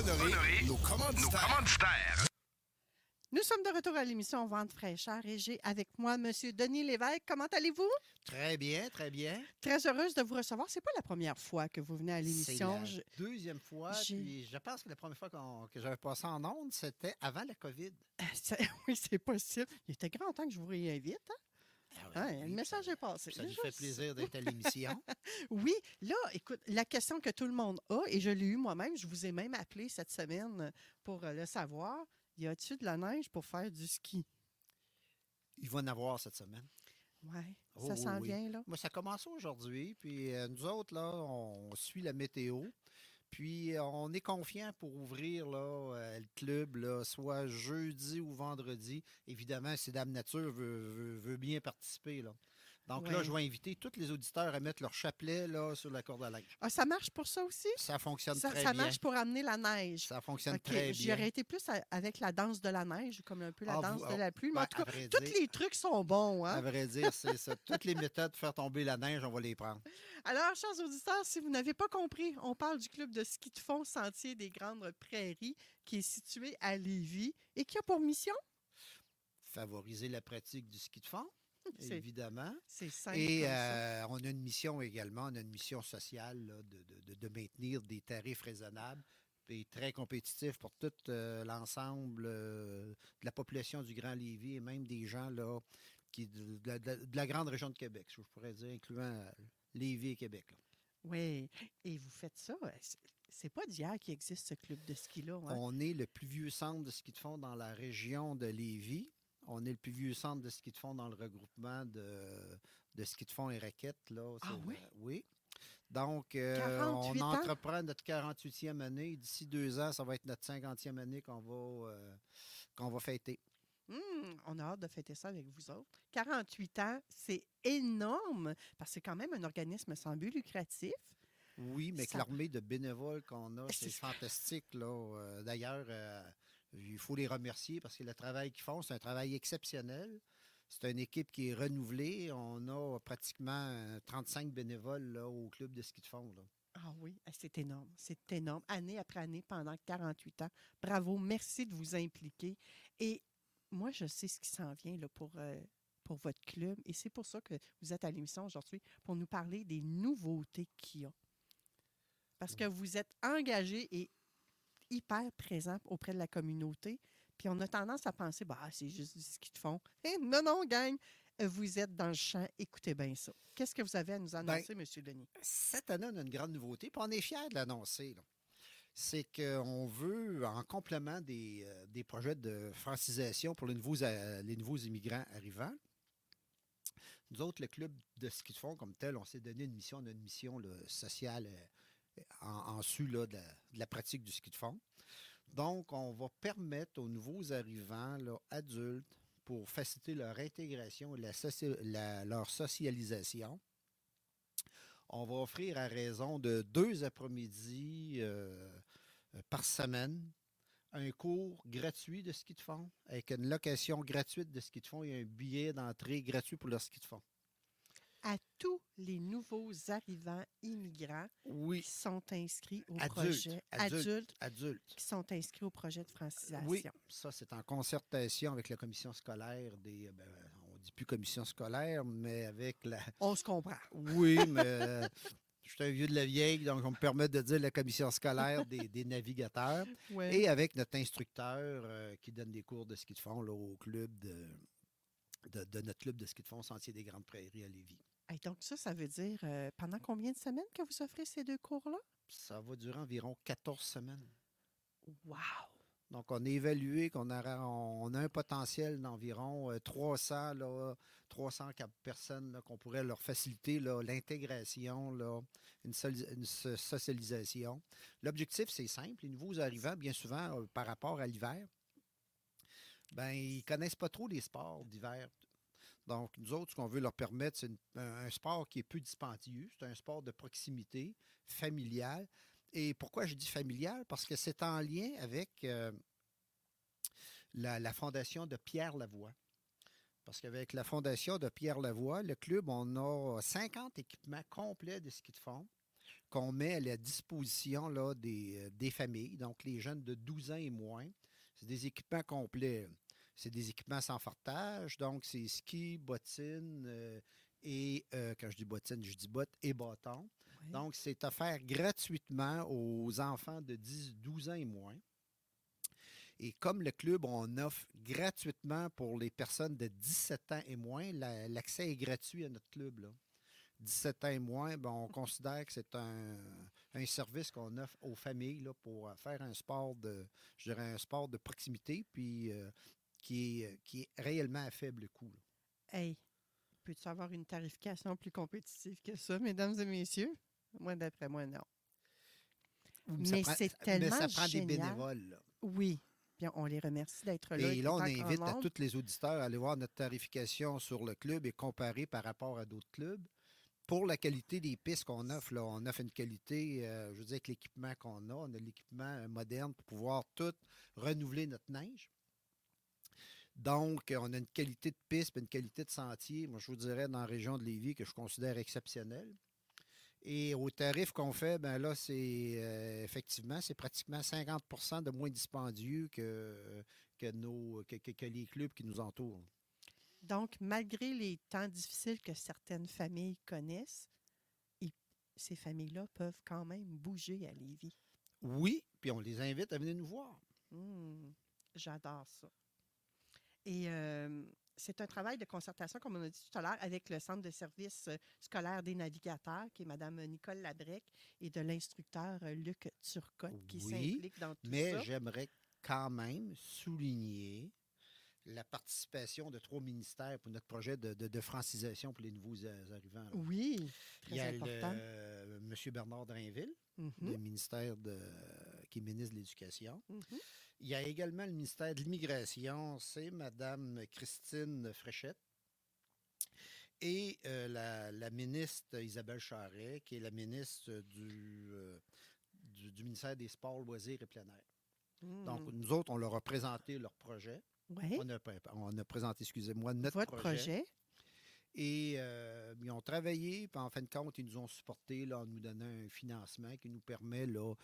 Honorer nos commanditaires. Nous sommes de retour à l'émission Vente fraîcheur et j'ai avec moi M. Denis Lévesque. Comment allez-vous? Très bien, très bien. Très heureuse de vous recevoir. C'est pas la première fois que vous venez à C'est l'émission. la Je- deuxième fois. Puis je pense que la première fois que j'avais passé en ondes, c'était avant la COVID. Ça- Oui, c'est possible. Il était grand temps que je vous réinvite. hein? Ah Hein, oui, le message ça- est passé. Ça nous fait plaisir d'être à l'émission. Oui, là, écoute, la question que tout le monde a, et je l'ai eu moi-même, je vous ai même appelé cette semaine pour euh, le savoir. Y a-t-il de la neige pour faire du ski? Il va en avoir cette semaine. Oui, Oh, ça oui, s'en oui. vient, là. Moi, ça commence aujourd'hui. Puis euh, nous autres, là, on suit la météo. Puis on est confiant pour ouvrir là, euh, le club, soit jeudi ou vendredi. Évidemment, si Dame Nature veut, bien participer. Donc là, je vais inviter tous les auditeurs à mettre leur chapelet là, sur la corde à linge. Ah, ça marche pour ça aussi? Ça fonctionne Ça, très ça bien. marche pour amener la neige. Ça fonctionne très J'y bien. aurais été plus à- avec la danse de la neige, comme un peu la Ah, danse vous- de ah, la pluie. Mais ben, en tout à cas, tous dire- les trucs sont bons. À Hein? vrai dire, c'est ça. Toutes les méthodes pour faire tomber la neige, on va les prendre. Alors, chers auditeurs, si vous n'avez pas compris, on parle du club de ski de fond Sentier des Grandes Prairies qui est situé à Lévis et qui a pour mission, Favoriser la pratique du ski de fond, évidemment. c'est simple Et euh, on a une mission également, on a une mission sociale là, de, de- de- maintenir des tarifs raisonnables et très compétitifs pour tout euh, l'ensemble euh, de la population du Grand Lévis et même des gens là, qui, de, la- de la- de la grande région de Québec, je pourrais dire, incluant Lévis et Québec. là. Oui, et vous faites ça. c'est- C'est pas d'hier qu'il existe ce club de ski-là. hein? On est le plus vieux centre de ski de fond dans la région de Lévis. On est le plus vieux centre de ski de fond dans le regroupement de, de ski de fond et raquettes. Là. Ah oui? Oui. Donc, euh, 48 on ans? entreprend notre 48e année. D'ici deux ans, ça va être notre 50e année qu'on va, euh, qu'on va fêter. Hum, on a hâte de fêter ça avec vous autres. 48 ans, c'est énorme parce que c'est quand même un organisme sans but lucratif. Oui, mais que l'armée de bénévoles qu'on a, C'est fantastique. Là. Euh, D'ailleurs, euh, il faut les remercier parce que le travail qu'ils font, c'est un travail exceptionnel. C'est une équipe qui est renouvelée. On a pratiquement euh, 35 bénévoles là, au club de ski de fond. là. Ah oui, eh, c'est énorme. C'est énorme. Année après année, pendant 48 ans. Bravo, merci de vous impliquer. Et moi, je sais ce qui s'en vient là, pour, euh, pour votre club. Et c'est pour ça que vous êtes à l'émission aujourd'hui, pour nous parler des nouveautés qu'il y a. Parce que vous êtes engagé et hyper présent auprès de la communauté. Puis on a tendance à penser, bah, c'est juste du ski de fond. Non, non, gang, vous êtes dans le champ. Écoutez bien ça. Qu'est-ce que vous avez à nous annoncer, M. Denis? Cette année, on a une grande nouveauté, puis on est fiers de l'annoncer. C'est qu'on veut, en complément des, euh, des projets de francisation pour les nouveaux, euh, les nouveaux immigrants arrivants, nous autres, le club de ski de fond comme tel, on s'est donné une mission, on a une mission là, sociale euh, en, su de, la, pratique du ski de fond. Donc, on va permettre aux nouveaux arrivants là, adultes, pour faciliter leur intégration et leur socialisation, on va offrir à raison de deux après-midi euh, euh, par semaine un cours gratuit de ski de fond avec une location gratuite de ski de fond et un billet d'entrée gratuit pour leur ski de fond. À tous les nouveaux arrivants immigrants Oui, qui sont inscrits au Adultes, projet adultes. adultes adultes. qui sont inscrits au projet de francisation. Oui, ça c'est en concertation avec la commission scolaire des. ben, on dit plus commission scolaire, mais avec la. On se comprend. Oui, mais euh, je suis un vieux de la vieille, donc on me permet de dire la commission scolaire des, des navigateurs. Et avec notre instructeur euh, qui donne des cours de ski de fond là, au club de, de, de notre club de ski de fond Sentier des Grandes Prairies à Lévis. Hey, donc ça, ça veut dire euh, pendant combien de semaines que vous offrez ces deux cours-là? Ça va durer environ 14 semaines. Wow! Donc, on a évalué qu'on on a un potentiel d'environ euh, 300, là, 300 cap- personnes là, qu'on pourrait leur faciliter là, l'intégration, là, une, socialisation. L'objectif, c'est simple. Les nouveaux arrivants, bien souvent, euh, par rapport à l'hiver, ben, ils connaissent pas trop les sports d'hiver. Donc, nous autres, ce qu'on veut leur permettre, c'est un, sport qui est peu dispendieux. C'est un sport de proximité, familial. Et pourquoi je dis familial? Parce que c'est en lien avec euh, la, fondation de Pierre Lavoie. Parce qu'avec la fondation de Pierre Lavoie, le club, on a 50 équipements complets de ski de fond qu'on met à la disposition là, des, euh, des familles, donc les jeunes de 12 ans et moins. C'est des équipements complets. C'est des équipements sans fartage, donc c'est ski, bottines euh, et, euh, quand je dis bottines, je dis bottes et bâtons. Donc, c'est offert gratuitement aux enfants de 10, 12 ans et moins. Et comme le club, on offre gratuitement pour les personnes de 17 ans et moins, la- l'accès est gratuit à notre club. Là. 17 ans et moins, ben, on considère que c'est un, un service qu'on offre aux familles là, pour euh, faire un sport de, je dirais, un sport de proximité, puis euh, qui, est, qui est réellement à faible coût. là. Hey, peux-tu avoir une tarification plus compétitive que ça, mesdames et messieurs? Moi, d'après moi, non. Mais c'est ça- tellement Mais ça prend génial. des bénévoles. là. Oui. Bien, on les remercie d'être là. Et là, on invite à tous les auditeurs à aller voir notre tarification sur le club et comparer par rapport à d'autres clubs. Pour la qualité des pistes qu'on offre, là, on offre une qualité, euh, je veux dire, avec l'équipement qu'on a, on a l'équipement euh, moderne pour pouvoir tout renouveler notre neige. Donc, euh, on a une qualité de piste et une qualité de sentier, moi, je vous dirais, dans la région de Lévis, que je considère exceptionnelle. Et au tarif qu'on fait, ben là, c'est euh, effectivement, c'est pratiquement 50% de moins dispendieux que, que, nos, que, que- que les clubs qui nous entourent. Donc, malgré les temps difficiles que certaines familles connaissent, ils- ces familles-là peuvent quand même bouger à Lévis. Oui, puis on les invite à venir nous voir. Hmm, J'adore ça. Et euh, c'est un travail de concertation, comme on a dit tout à l'heure, avec le Centre de services scolaires des navigateurs, qui est Mme Nicole Labrec, et de l'instructeur Luc Turcotte, qui Oui, s'implique dans tout Mais ça. j'aimerais quand même souligner la participation de trois ministères pour notre projet de, de- de francisation pour les nouveaux arrivants. là. Oui, Il y très a important. le, M. Bernard Drainville, Mhm, le ministère de, qui est ministre de l'Éducation. mhm. Il y a également le ministère de l'Immigration, c'est Mme Christine Fréchette. Et euh, la, la ministre Isabelle Charret, qui est la ministre du, euh, du, du ministère des Sports, Loisirs et plein air. Donc, Hmm. nous autres, on leur a présenté leur projet. Ouais, On a, on a présenté, excusez-moi, notre votre projet. Et euh, ils ont travaillé, puis en fin de compte, ils nous ont supportés là, en nous donnant un financement qui nous permet là,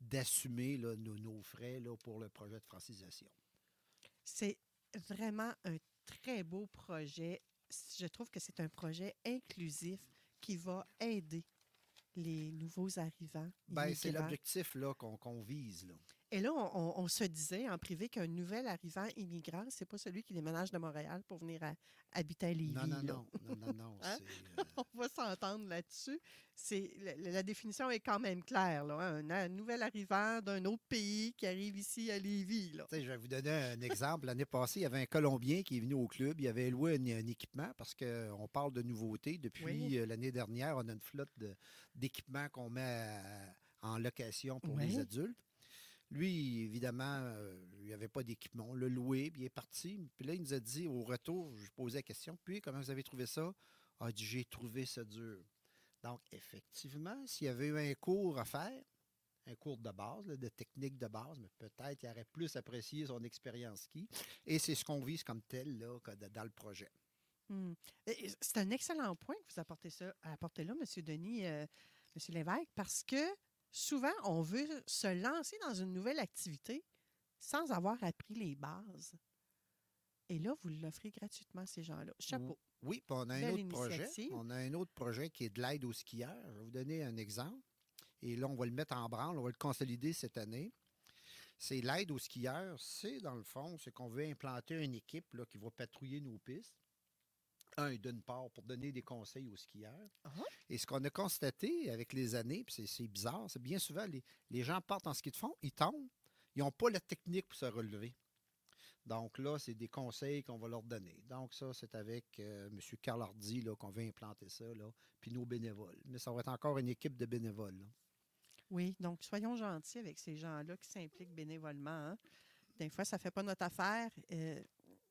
d'assumer là, nos, nos frais là, pour le projet de francisation. C'est vraiment un très beau projet. Je trouve que c'est un projet inclusif qui va aider les nouveaux arrivants. Ben, c'est l'objectif là, qu'on qu'on vise. Là. Et là, on, se disait en privé qu'un nouvel arrivant immigrant, c'est pas celui qui déménage de Montréal pour venir à- habiter à Lévis. Non, non, là. non, non, non, non. Hein? euh, On va s'entendre là-dessus. C'est la, la définition est quand même claire. Là, hein. un, un nouvel arrivant d'un autre pays qui arrive ici à Lévis. Là. Je vais vous donner un exemple. L'année passée, il y avait un Colombien qui est venu au club. Il avait loué un, un équipement parce qu'on parle de nouveautés. Depuis Oui. euh, l'année dernière, on a une flotte d'équipements qu'on met à- en location pour les adultes. Lui, évidemment, euh, il n'y avait pas d'équipement. On l'a loué, il est parti. Puis là, il nous a dit au retour, je posais la question, puis comment vous avez trouvé ça? Il a dit, j'ai trouvé ça dur. Donc, effectivement, s'il y avait eu un cours à faire, un cours de base, de technique de base, mais peut-être qu'il aurait plus apprécié son expérience ski. Et c'est ce qu'on vise comme tel là, dans le projet. Et- et C'est un excellent point que vous apportez, ça, apportez là, M. Denis, euh, M. Lévesque, parce que souvent, on veut se lancer dans une nouvelle activité sans avoir appris les bases. Et là, vous l'offrez gratuitement à ces gens-là. Chapeau. Oui, puis on a un autre projet. On a un autre projet qui est de l'aide aux skieurs. Je vais vous donner un exemple. Et là, on va le mettre en branle, on va le consolider cette année. C'est l'aide aux skieurs. C'est, dans le fond, c'est qu'on veut implanter une équipe là, qui va patrouiller nos pistes un, d'une part, pour donner des conseils aux skieurs. Ah. Et ce qu'on a constaté avec les années, puis c'est- bizarre, c'est bien souvent, les, les gens partent en ski de fond, ils tombent, ils n'ont pas la technique pour se relever. Donc là, c'est des conseils qu'on va leur donner. Donc ça, c'est avec euh, M. Carl Hardy là, qu'on va implanter ça, là, puis nos bénévoles. Mais ça va être encore une équipe de bénévoles. là. Oui, donc soyons gentils avec ces gens-là qui s'impliquent bénévolement. hein. Des fois, ça ne fait pas notre affaire. Euh,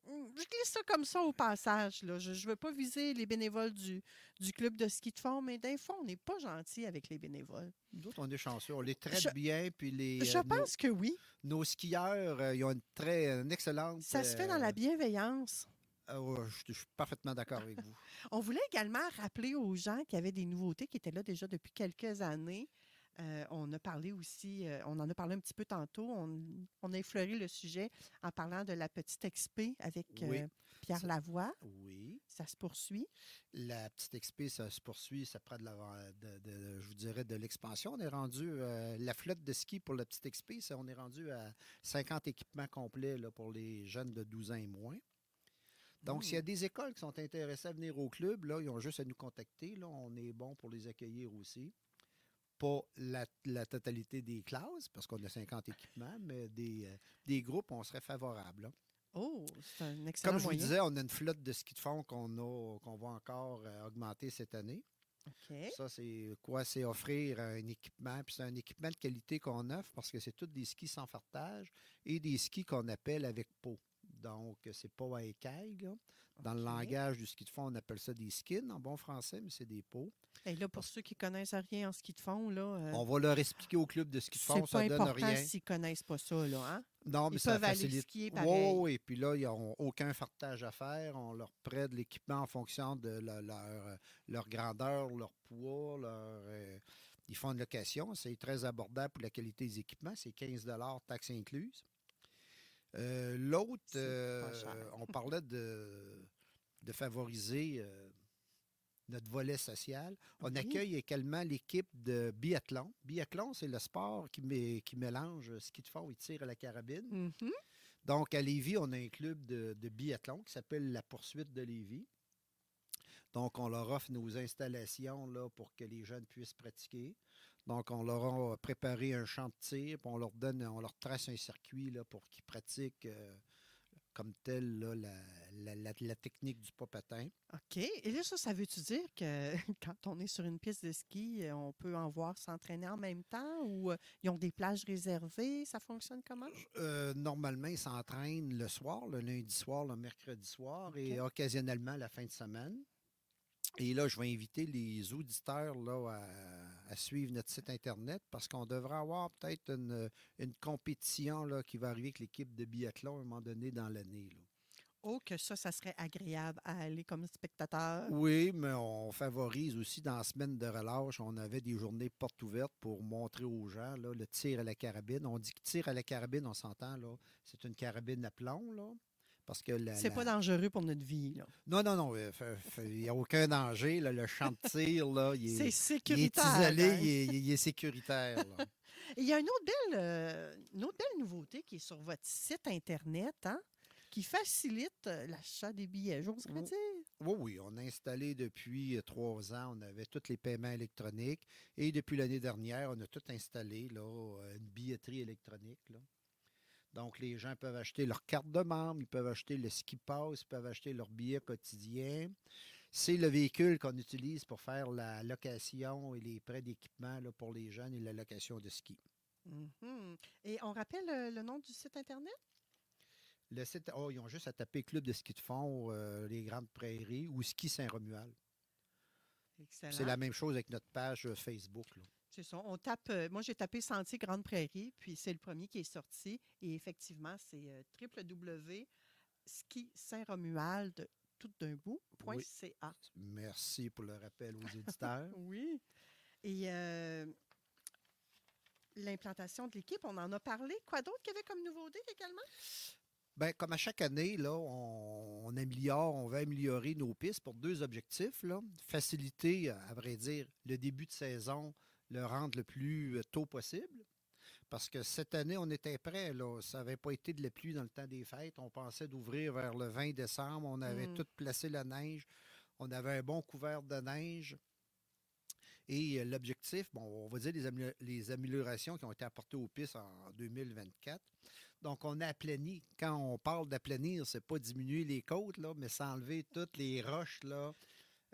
je glisse ça comme ça au passage. Là. Je ne veux pas viser les bénévoles du, du club de ski de fond, mais des fois, on n'est pas gentil avec les bénévoles. D'autres, on est chanceux. On les traite Je- bien, puis les, Je euh, nos- pense que oui. nos, skieurs, euh, ils ont une très une excellente... Ça se fait dans euh, la bienveillance. ah ouais, je, je suis parfaitement d'accord avec vous. On voulait également rappeler aux gens qu'il y avait des nouveautés qui étaient là déjà depuis quelques années. Euh, on a parlé aussi, euh, on en a parlé un petit peu tantôt, on, on a effleuré le sujet en parlant de la petite expé avec Oui. euh, Pierre Ça- Lavoie. Oui. Ça se poursuit. La petite XP, ça se poursuit, ça prend de, la, de- de- je vous dirais, de l'expansion. On est rendu, la flotte de ski pour la petite XP, ça, on est rendu à 50 équipements complets là, pour les jeunes de 12 ans et moins. Donc, s'il y a des écoles qui sont intéressées à venir au club, là, ils ont juste à nous contacter. Là, on est bon pour les accueillir aussi. Pas la, la totalité des classes, parce qu'on a 50 équipements, mais des, euh, des groupes, on serait favorable. là. Oh, c'est un excellent Comme je vous disais, on a une flotte de ski de fond qu'on a, qu'on va encore euh, augmenter cette année. Ça, c'est quoi? C'est offrir un équipement. Puis c'est un équipement de qualité qu'on offre parce que c'est tous des skis sans fartage et des skis qu'on appelle avec peau. Donc, c'est pas à écaille. là. Dans le langage du ski de fond, on appelle ça des skins en bon français, mais c'est des peaux. Et là, pour ceux qui connaissent rien en ski de fond, là, euh, On va leur expliquer au club de ski de c'est fond, pas ça donne important rien. s'ils connaissent pas ça, là, hein? Non, mais Ils ça peuvent aller facilite. skier Oui, pareil. oui, Puis là, ils n'ont aucun fartage à faire. On leur prête l'équipement en fonction de leur, leur, euh, leur grandeur, leur poids. Leur, euh, ils font une location. C'est très abordable pour la qualité des équipements. C'est 15 taxes incluses. Euh, L'autre, euh, on parlait de, de favoriser euh, notre volet social. On Oui. accueille également l'équipe de biathlon. Biathlon, c'est le sport qui, mé- qui mélange ski de fond et tir à la carabine. Mhm. Donc, à Lévis, on a un club de, de biathlon qui s'appelle la Poursuite de Lévis. Donc, on leur offre nos installations là, pour que les jeunes puissent pratiquer. Donc, on leur a préparé un champ de tir, puis on leur donne, on leur trace un circuit là, pour qu'ils pratiquent euh, comme tel là, la, la- la- la technique du patin. OK. Et là, ça, ça veut-tu dire que quand on est sur une piste de ski, euh, on peut en voir s'entraîner en même temps ou euh, ils ont des plages réservées? Ça fonctionne comment? Euh, normalement, ils s'entraînent le soir, le lundi soir, le mercredi soir et occasionnellement la fin de semaine. Et là, je vais inviter les auditeurs là, à, à suivre notre site Internet parce qu'on devrait avoir peut-être une, une compétition là, qui va arriver avec l'équipe de biathlon à un moment donné dans l'année. Oh, que ça, ça serait agréable à aller comme spectateur. Oui, mais on favorise aussi dans la semaine de relâche, on avait des journées portes ouvertes pour montrer aux gens là, le tir à la carabine. On dit que tir à la carabine, on s'entend, là, c'est une carabine à plomb, là. Parce que C'est la- pas dangereux pour notre vie. là. Non, non, non, euh, il n'y a aucun danger. là, le champ de tir, là, il est, il est sécuritaire. isolé, hein? il est, il est sécuritaire. là. Il y a une autre belle, euh, une autre belle nouveauté qui est sur votre site Internet, hein, qui facilite euh, l'achat des billets, j'oserais dire. Oui, oui, on a installé depuis trois ans, on avait tous les paiements électroniques. Et depuis l'année dernière, on a tout installé, là, une billetterie électronique. là. Donc, les gens peuvent acheter leur carte de membre, ils peuvent acheter le ski pass, ils peuvent acheter leur billet quotidien. C'est le véhicule qu'on utilise pour faire la location et les prêts d'équipement là, pour les jeunes et la location de ski. Mhm. Et on rappelle euh, le nom du site Internet? Le site, oh, ils ont juste à taper Club de ski de fond, euh, les Grandes Prairies ou Ski Saint-Romuald. C'est la même chose avec notre page euh, Facebook. là. C'est ça. On tape. euh, moi, j'ai tapé Sentier Grande Prairie, puis c'est le premier qui est sorti. Et effectivement, c'est euh, www.ski-saint-romuald, tout d'un bout, point Oui. .ca. Merci pour le rappel aux auditeurs. Oui. Et euh, l'implantation de l'équipe, on en a parlé. Quoi d'autre qu'il y avait comme nouveauté également? Ben, comme à chaque année, là, on, on améliore, on va améliorer nos pistes pour deux objectifs. Là. Faciliter, à vrai dire, le début de saison, le rendre le plus euh, tôt possible. Parce que cette année, on était prêt. Là. Ça n'avait pas été de la pluie dans le temps des fêtes. On pensait d'ouvrir vers le 20 décembre. On avait Mm. tout placé la neige. On avait un bon couvert de neige. Et euh, l'objectif, bon, on va dire les, amélio- les améliorations qui ont été apportées aux pistes en 2024. Donc, on a aplani. Quand on parle d'aplanir, c'est pas diminuer les côtes, là, mais c'est enlever toutes les roches là,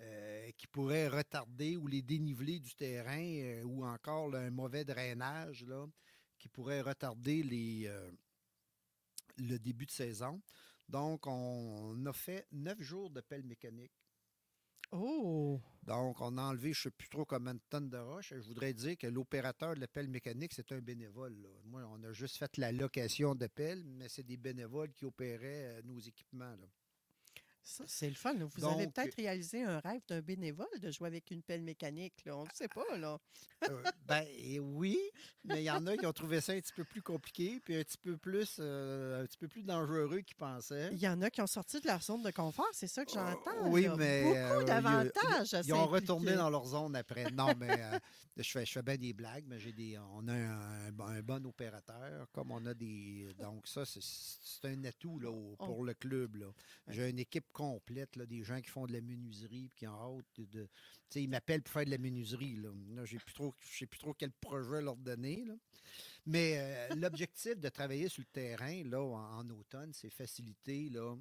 euh, qui pourraient retarder ou les dénivelés du terrain euh, ou encore là, un mauvais drainage là, qui pourrait retarder les, euh, le début de saison. Donc, on a fait neuf jours de pelle mécanique. Oh! Donc, on a enlevé, je ne sais plus trop combien de tonnes de roches. Je voudrais dire que l'opérateur de la pelle mécanique, c'est un bénévole. là. Moi, on a juste fait la location de pelle, mais c'est des bénévoles qui opéraient nos équipements. là. Ça, c'est le fun. là. Vous avez peut-être réalisé un rêve d'un bénévole de jouer avec une pelle mécanique. Là. On ne sait pas. là. Euh, ben et oui, mais il y en a qui ont trouvé ça un petit peu plus compliqué, puis un petit peu plus, euh, un petit peu plus dangereux qu'ils pensaient. Il y en a qui ont sorti de leur zone de confort. C'est ça que j'entends. Euh, oui, là. mais, Beaucoup euh, d'avantages. Ils ont retourné dans leur zone après. Non, mais euh, je, fais, je fais bien des blagues, mais j'ai des, on a un, bon- un bon opérateur, comme on a des. Donc, ça, c'est- c'est un atout là, On- pour le club. là. J'ai une équipe complète, là, des gens qui font de la menuiserie, puis qui ont hâte de. de- tu sais, ils m'appellent pour faire de la menuiserie. Là, Là, je sais plus trop quel projet leur donner. là. Mais euh, l'objectif de travailler sur le terrain là, en, en automne, c'est faciliter là,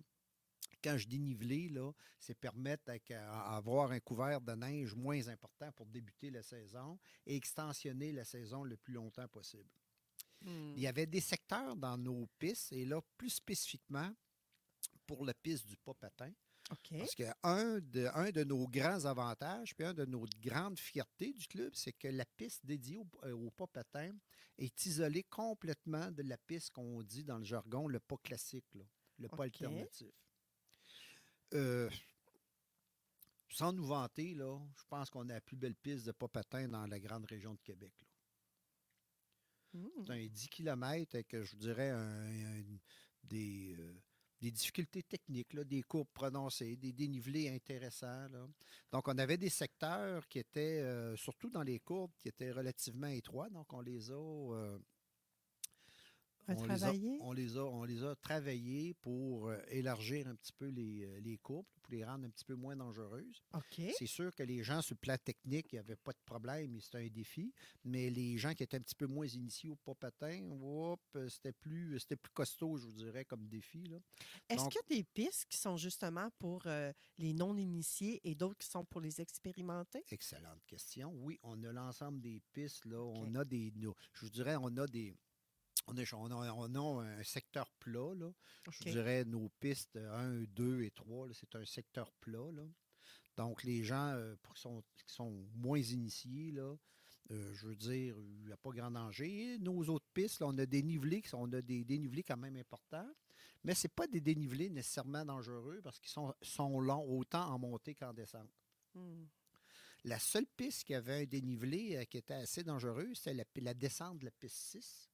quand je dénivelais, là, c'est permettre euh, avoir un couvert de neige moins important pour débuter la saison et extensionner la saison le plus longtemps possible. Hmm. Il y avait des secteurs dans nos pistes, et là, plus spécifiquement pour la piste du pas patin, parce qu'un de, un de nos grands avantages, puis un de nos grandes fiertés du club, c'est que la piste dédiée au, euh, au pas patin est isolée complètement de la piste qu'on dit dans le jargon le pas classique, là, le pas alternatif. Euh, sans nous vanter, là, je pense qu'on a la plus belle piste de pas patin dans la grande région de Québec. là. Hmm. C'est un 10 km avec, je vous dirais, un- un- des, euh, des difficultés techniques, des courbes prononcées, des dénivelés intéressants. Donc, on avait des secteurs qui étaient, euh, surtout dans les courbes, qui étaient relativement étroits. Donc, on les a... euh, on les a, on les a, on les a travaillés pour euh, élargir un petit peu les, euh, les courbes, pour les rendre un petit peu moins dangereuses. OK. C'est sûr que les gens sur le plan technique, il n'y avait pas de problème, et c'était un défi. Mais les gens qui étaient un petit peu moins initiés au pas patin, euh, c'était plus, c'était plus costaud, je vous dirais, comme défi. Est-ce qu'il y a des pistes qui sont justement pour euh, les non-initiés et d'autres qui sont pour les expérimentés? Excellente question. Oui, on a l'ensemble des pistes. Là. On a des. je vous dirais, on a des. On a, on a- on a un secteur plat. Là. Je dirais nos pistes 1, 2 et 3, là, c'est un secteur plat. là. Donc, les gens euh, pour qui, sont, qui sont moins initiés, là, euh, je veux dire, il n'y a pas grand danger. Et nos autres pistes, là, on a des nivelés, on a des dénivelés quand même importants, mais ce pas des dénivelés nécessairement dangereux parce qu'ils sont, sont longs autant en montée qu'en descente. Hmm. La seule piste qui avait un dénivelé euh, qui était assez dangereux, c'était la, la descente de la piste 6.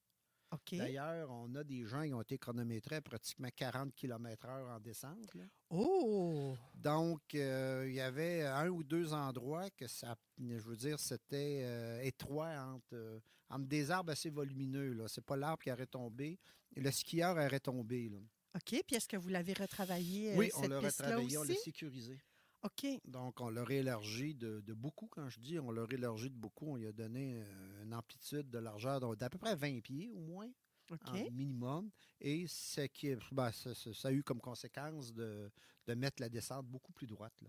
D'ailleurs, on a des gens qui ont été chronométrés à pratiquement 40 km/h en descente. là. Oh! Donc, euh, il y avait un ou deux endroits que ça, je veux dire, c'était euh, étroit entre, euh, entre des arbres assez volumineux. là. C'est pas l'arbre qui aurait tombé. Le skieur aurait tombé. là. OK. Puis est-ce que vous l'avez retravaillé, oui, on cette l'a piste-là retravaillé, on l'a sécurisé. OK. Donc, on l'a élargi de, de beaucoup. Quand je dis on l'a élargi de beaucoup, on lui a donné euh, une amplitude de largeur d'à peu près 20 pieds au moins, OK. en minimum. Et ce qui ben, ça, ça- ça a eu comme conséquence de, de mettre la descente beaucoup plus droite. là.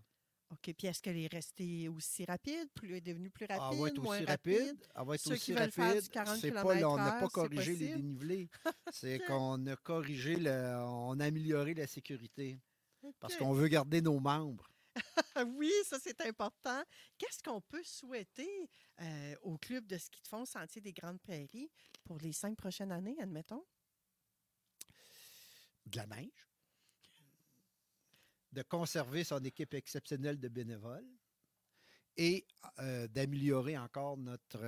OK. Puis est-ce qu'elle est restée aussi rapide? Plus, est devenue plus rapide? Elle va être moins aussi rapide. Elle va être Ceux qui aussi faire du rapide. 40 C'est pas, là, on n'a pas corrigé les dénivelés. C'est qu'on a corrigé, le, on a amélioré la sécurité. Parce qu'on veut garder nos membres. Oui, ça c'est important. Qu'est-ce qu'on peut souhaiter au club de ski de fond Sentier des Grandes Prairies pour les cinq prochaines années, admettons? de la neige, de conserver son équipe exceptionnelle de bénévoles et d'améliorer encore notre,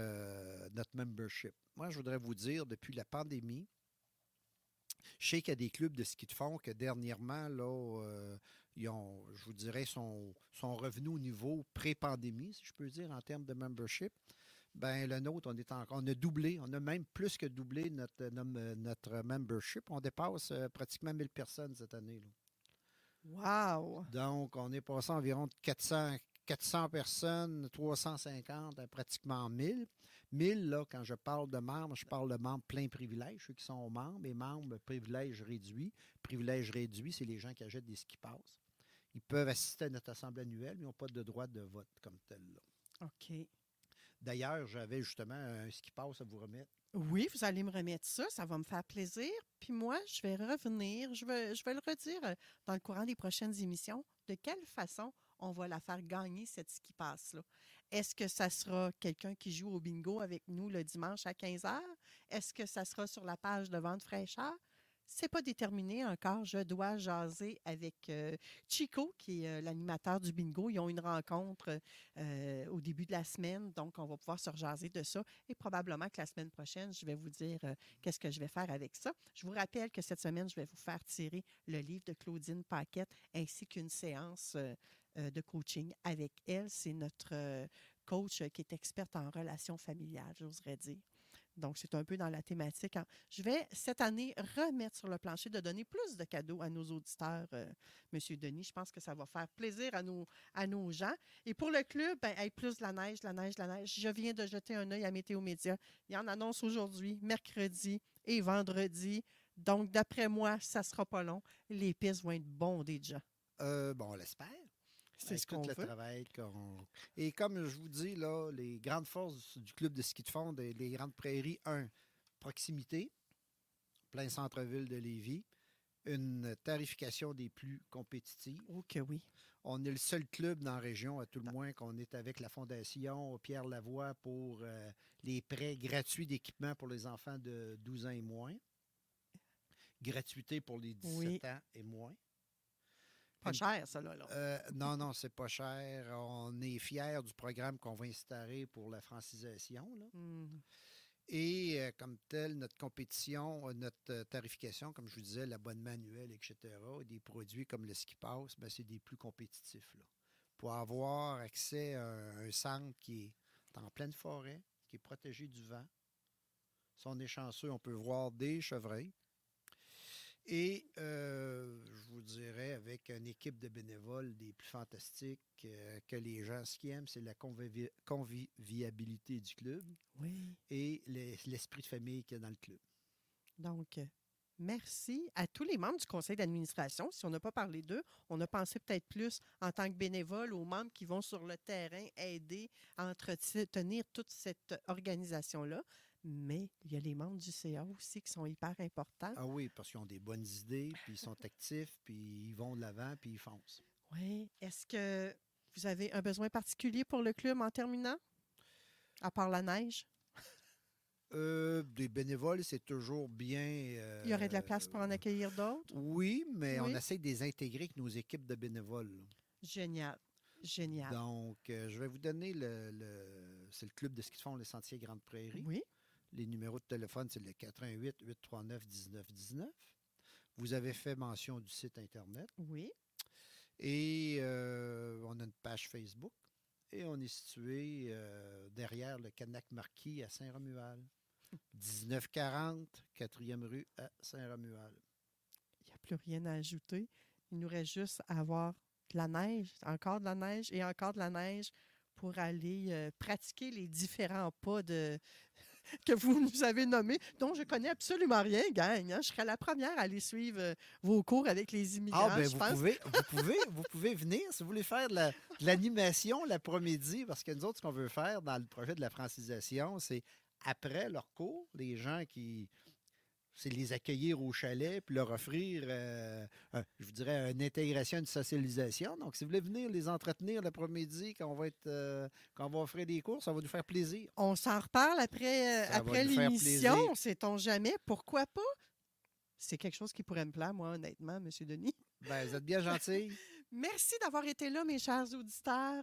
membership. Moi, je voudrais vous dire, depuis la pandémie, je sais qu'il y a des clubs de ski de fond que dernièrement, là, ils ont, je vous dirais, sont, sont revenus au niveau pré-pandémie, si je peux dire, en termes de membership. Ben, le nôtre, on est encore, on a doublé, on a même plus que doublé notre, notre, membership. On dépasse euh, pratiquement 1000 personnes cette année. là. Wow! Donc, on est passé environ de 400, 400 personnes, 350 à pratiquement 1000. 1000, là, quand je parle de membres, je parle de membres plein privilège, ceux qui sont membres, et membres privilèges réduits. Privilèges réduits, c'est les gens qui achètent des ski passes. Ils peuvent assister à notre assemblée annuelle, mais ils n'ont pas de droit de vote comme tel. Là. OK. D'ailleurs, j'avais justement un ski pass à vous remettre. Oui, vous allez me remettre ça, ça va me faire plaisir. Puis moi, je vais revenir, je vais, je vais le redire euh, dans le courant des prochaines émissions, de quelle façon on va la faire gagner, cette ski passe-là. Est-ce que ça sera quelqu'un qui joue au bingo avec nous le dimanche à 15h? Est-ce que ça sera sur la page de vente fraîcheur? C'est pas déterminé encore. Je dois jaser avec euh, Chico, qui est euh, l'animateur du bingo. Ils ont une rencontre euh, au début de la semaine, donc on va pouvoir se rejaser de ça. Et probablement que la semaine prochaine, je vais vous dire qu'est-ce que je vais faire avec ça. Je vous rappelle que cette semaine, je vais vous faire tirer le livre de Claudine Paquette ainsi qu'une séance de coaching avec elle. C'est notre coach qui est experte en relations familiales, j'oserais dire. Donc, c'est un peu dans la thématique. Je vais, cette année, remettre sur le plancher de donner plus de cadeaux à nos auditeurs, euh, Monsieur Denis. Je pense que ça va faire plaisir à nos, gens. Et pour le club, ben, plus de la neige, la neige, la neige. Je viens de jeter un œil à Météo Média. Il y en annonce aujourd'hui, mercredi et vendredi. Donc, d'après moi, ça sera pas long. Les pistes vont être bondées déjà. Euh, bon, on l'espère. C'est ce qu'on le veut. travail qu'on- Et comme je vous dis, là, les grandes forces du club de ski de fond des les Grandes Prairies, un, proximité, plein centre-ville de Lévis, une tarification des plus compétitives. Oh que oui. On est le seul club dans la région, à tout le moins, qu'on est avec la Fondation Pierre Lavoie pour euh, les prêts gratuits d'équipement pour les enfants de 12 ans et moins. Gratuité pour les 17 Oui. ans et moins. Pas cher, ça, là. là. Euh, non, non, c'est pas cher. On est fiers du programme qu'on va installer pour la francisation. là. Hmm. Et euh, comme tel, notre compétition, euh, notre tarification, comme je vous disais, l'abonnement annuel, etc., et des produits comme le ski pass, ben, c'est des plus compétitifs. Là. Pour avoir accès à un, un centre qui est en pleine forêt, qui est protégé du vent. Si on est chanceux, on peut voir des chevreuils. Et euh, je vous dirais, avec une équipe de bénévoles des plus fantastiques euh, que les gens, ce qu'ils aiment, c'est la convivi- convivialité du club Oui. et les- l'esprit de famille qu'il y a dans le club. Donc, euh, merci à tous les membres du conseil d'administration. Si on n'a pas parlé d'eux, on a pensé peut-être plus en tant que bénévoles aux membres qui vont sur le terrain aider à entretenir toute cette organisation-là. Mais il y a les membres du CA aussi qui sont hyper importants. Ah oui, parce qu'ils ont des bonnes idées, puis ils sont actifs, puis ils vont de l'avant, puis ils foncent. Oui. Est-ce que vous avez un besoin particulier pour le club en terminant? À part la neige? Euh, des bénévoles, c'est toujours bien. euh, Il y aurait de la place pour en accueillir d'autres? Oui, mais on essaie de les intégrer avec nos équipes de bénévoles. là. Génial. Génial. Donc, euh, je vais vous donner le. le- c'est le club de ski de fond Les Sentiers Grande Prairie. Oui. Les numéros de téléphone, c'est le 88 839 1919. Vous avez fait mention du site Internet. Oui. Et euh, on a une page Facebook. Et on est situé euh, derrière le Canac Marquis à Saint-Romuald. 1940, 4e rue à Saint-Romuald. Il n'y a plus rien à ajouter. Il nous reste juste à avoir de la neige, encore de la neige et encore de la neige pour aller euh, pratiquer les différents pas de que vous nous avez nommés, dont je connais absolument rien, gang. hein. Je serais la première à aller suivre euh, vos cours avec les immigrants, Ah, ben je vous pense. pouvez, vous, pouvez, vous pouvez venir si vous voulez faire de la- l'animation l'après-midi, parce que nous autres, ce qu'on veut faire dans le projet de la francisation, c'est après leur cours, les gens qui. C'est les accueillir au chalet puis leur offrir, euh, un- je vous dirais, une intégration, une socialisation. Donc, si vous voulez venir les entretenir l'après-midi, quand on va être, euh, quand on va offrir des cours, ça va nous faire plaisir. On s'en reparle après, euh, après l'émission, sait-on jamais? Pourquoi pas? C'est quelque chose qui pourrait me plaire, moi, honnêtement, M. Denis. Ben, vous êtes bien gentils. Merci d'avoir été là, mes chers auditeurs.